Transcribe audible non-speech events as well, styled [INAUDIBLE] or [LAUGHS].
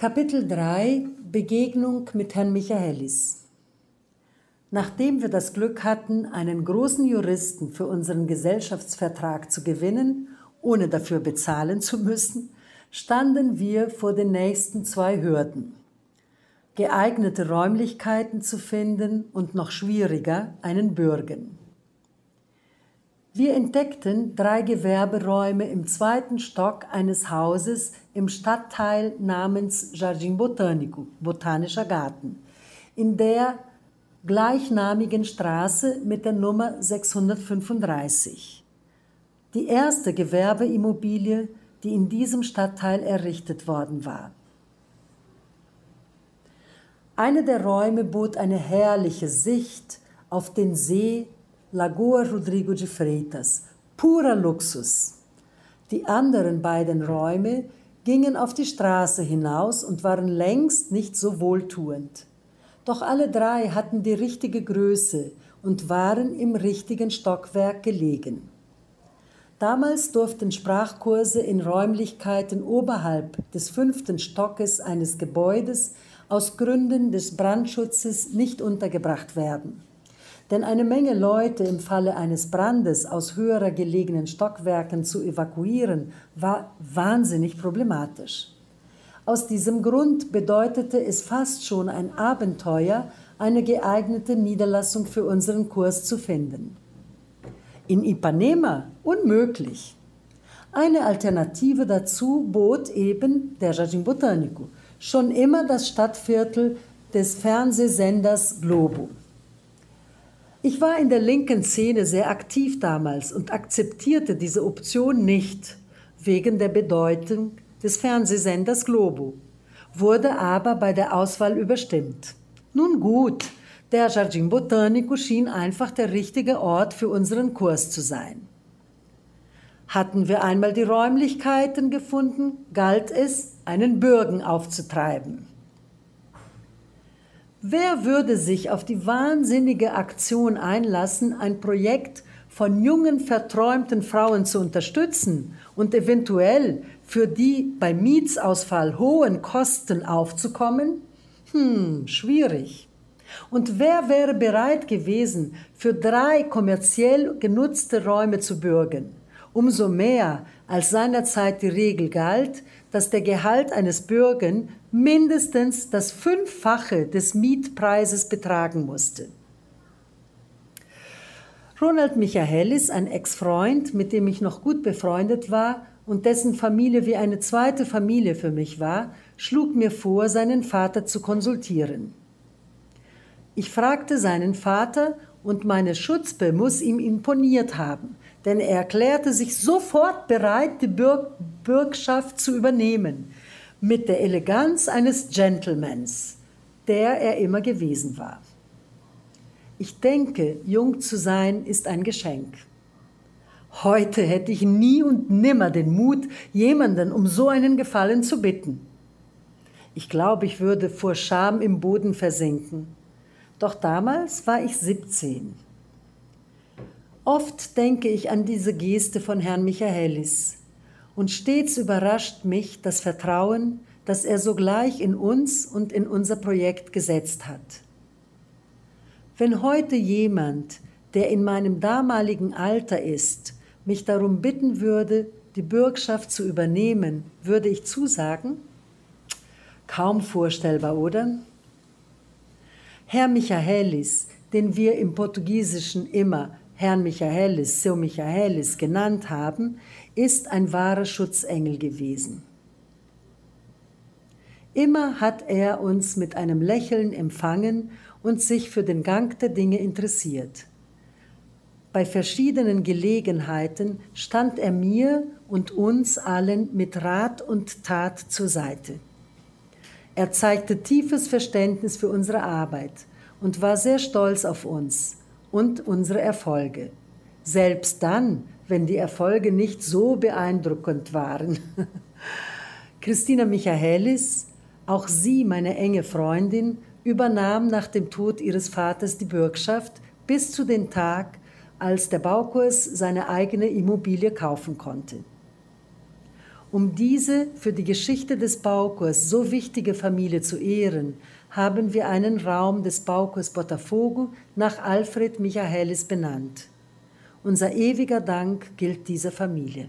Kapitel 3 Begegnung mit Herrn Michaelis Nachdem wir das Glück hatten, einen großen Juristen für unseren Gesellschaftsvertrag zu gewinnen, ohne dafür bezahlen zu müssen, standen wir vor den nächsten zwei Hürden. Geeignete Räumlichkeiten zu finden und noch schwieriger einen Bürgen. Wir entdeckten drei Gewerberäume im zweiten Stock eines Hauses im Stadtteil namens Jardim Botânico, Botanischer Garten, in der gleichnamigen Straße mit der Nummer 635. Die erste Gewerbeimmobilie, die in diesem Stadtteil errichtet worden war. Eine der Räume bot eine herrliche Sicht auf den See Lagoa Rodrigo de Freitas, purer Luxus. Die anderen beiden Räume gingen auf die Straße hinaus und waren längst nicht so wohltuend. Doch alle drei hatten die richtige Größe und waren im richtigen Stockwerk gelegen. Damals durften Sprachkurse in Räumlichkeiten oberhalb des fünften Stockes eines Gebäudes aus Gründen des Brandschutzes nicht untergebracht werden. Denn eine Menge Leute im Falle eines Brandes aus höherer gelegenen Stockwerken zu evakuieren, war wahnsinnig problematisch. Aus diesem Grund bedeutete es fast schon ein Abenteuer, eine geeignete Niederlassung für unseren Kurs zu finden. In Ipanema unmöglich. Eine Alternative dazu bot eben der Jardim Botânico, schon immer das Stadtviertel des Fernsehsenders Globo. Ich war in der linken Szene sehr aktiv damals und akzeptierte diese Option nicht wegen der Bedeutung des Fernsehsenders Globo, wurde aber bei der Auswahl überstimmt. Nun gut, der Jardim Botânico schien einfach der richtige Ort für unseren Kurs zu sein. Hatten wir einmal die Räumlichkeiten gefunden, galt es, einen Bürgen aufzutreiben. Wer würde sich auf die wahnsinnige Aktion einlassen, ein Projekt von jungen, verträumten Frauen zu unterstützen und eventuell für die bei Mietsausfall hohen Kosten aufzukommen? Hm, schwierig. Und wer wäre bereit gewesen, für drei kommerziell genutzte Räume zu bürgen? Umso mehr, als seinerzeit die Regel galt, dass der Gehalt eines Bürgen mindestens das Fünffache des Mietpreises betragen musste. Ronald Michaelis, ein Ex-Freund, mit dem ich noch gut befreundet war und dessen Familie wie eine zweite Familie für mich war, schlug mir vor, seinen Vater zu konsultieren. Ich fragte seinen Vater und meine Schutzbe muss ihm imponiert haben, denn er erklärte sich sofort bereit, die Bürg Bürgschaft zu übernehmen, mit der Eleganz eines Gentlemans, der er immer gewesen war. Ich denke, jung zu sein ist ein Geschenk. Heute hätte ich nie und nimmer den Mut, jemanden um so einen Gefallen zu bitten. Ich glaube, ich würde vor Scham im Boden versinken. Doch damals war ich 17. Oft denke ich an diese Geste von Herrn Michaelis und stets überrascht mich das Vertrauen, das er sogleich in uns und in unser Projekt gesetzt hat. Wenn heute jemand, der in meinem damaligen Alter ist, mich darum bitten würde, die Bürgschaft zu übernehmen, würde ich zusagen? Kaum vorstellbar, oder? Herr Michaelis, den wir im Portugiesischen immer Herrn Michaelis, Seu Michaelis genannt haben, ist ein wahrer Schutzengel gewesen. Immer hat er uns mit einem Lächeln empfangen und sich für den Gang der Dinge interessiert. Bei verschiedenen Gelegenheiten stand er mir und uns allen mit Rat und Tat zur Seite. Er zeigte tiefes Verständnis für unsere Arbeit und war sehr stolz auf uns und unsere Erfolge. Selbst dann, wenn die Erfolge nicht so beeindruckend waren. [LAUGHS] Christina Michaelis, auch sie meine enge Freundin, übernahm nach dem Tod ihres Vaters die Bürgschaft bis zu dem Tag, als der Baukurs seine eigene Immobilie kaufen konnte. Um diese für die Geschichte des Baukurs so wichtige Familie zu ehren, haben wir einen Raum des Baukurs Botafogo nach Alfred Michaelis benannt. Unser ewiger Dank gilt dieser Familie.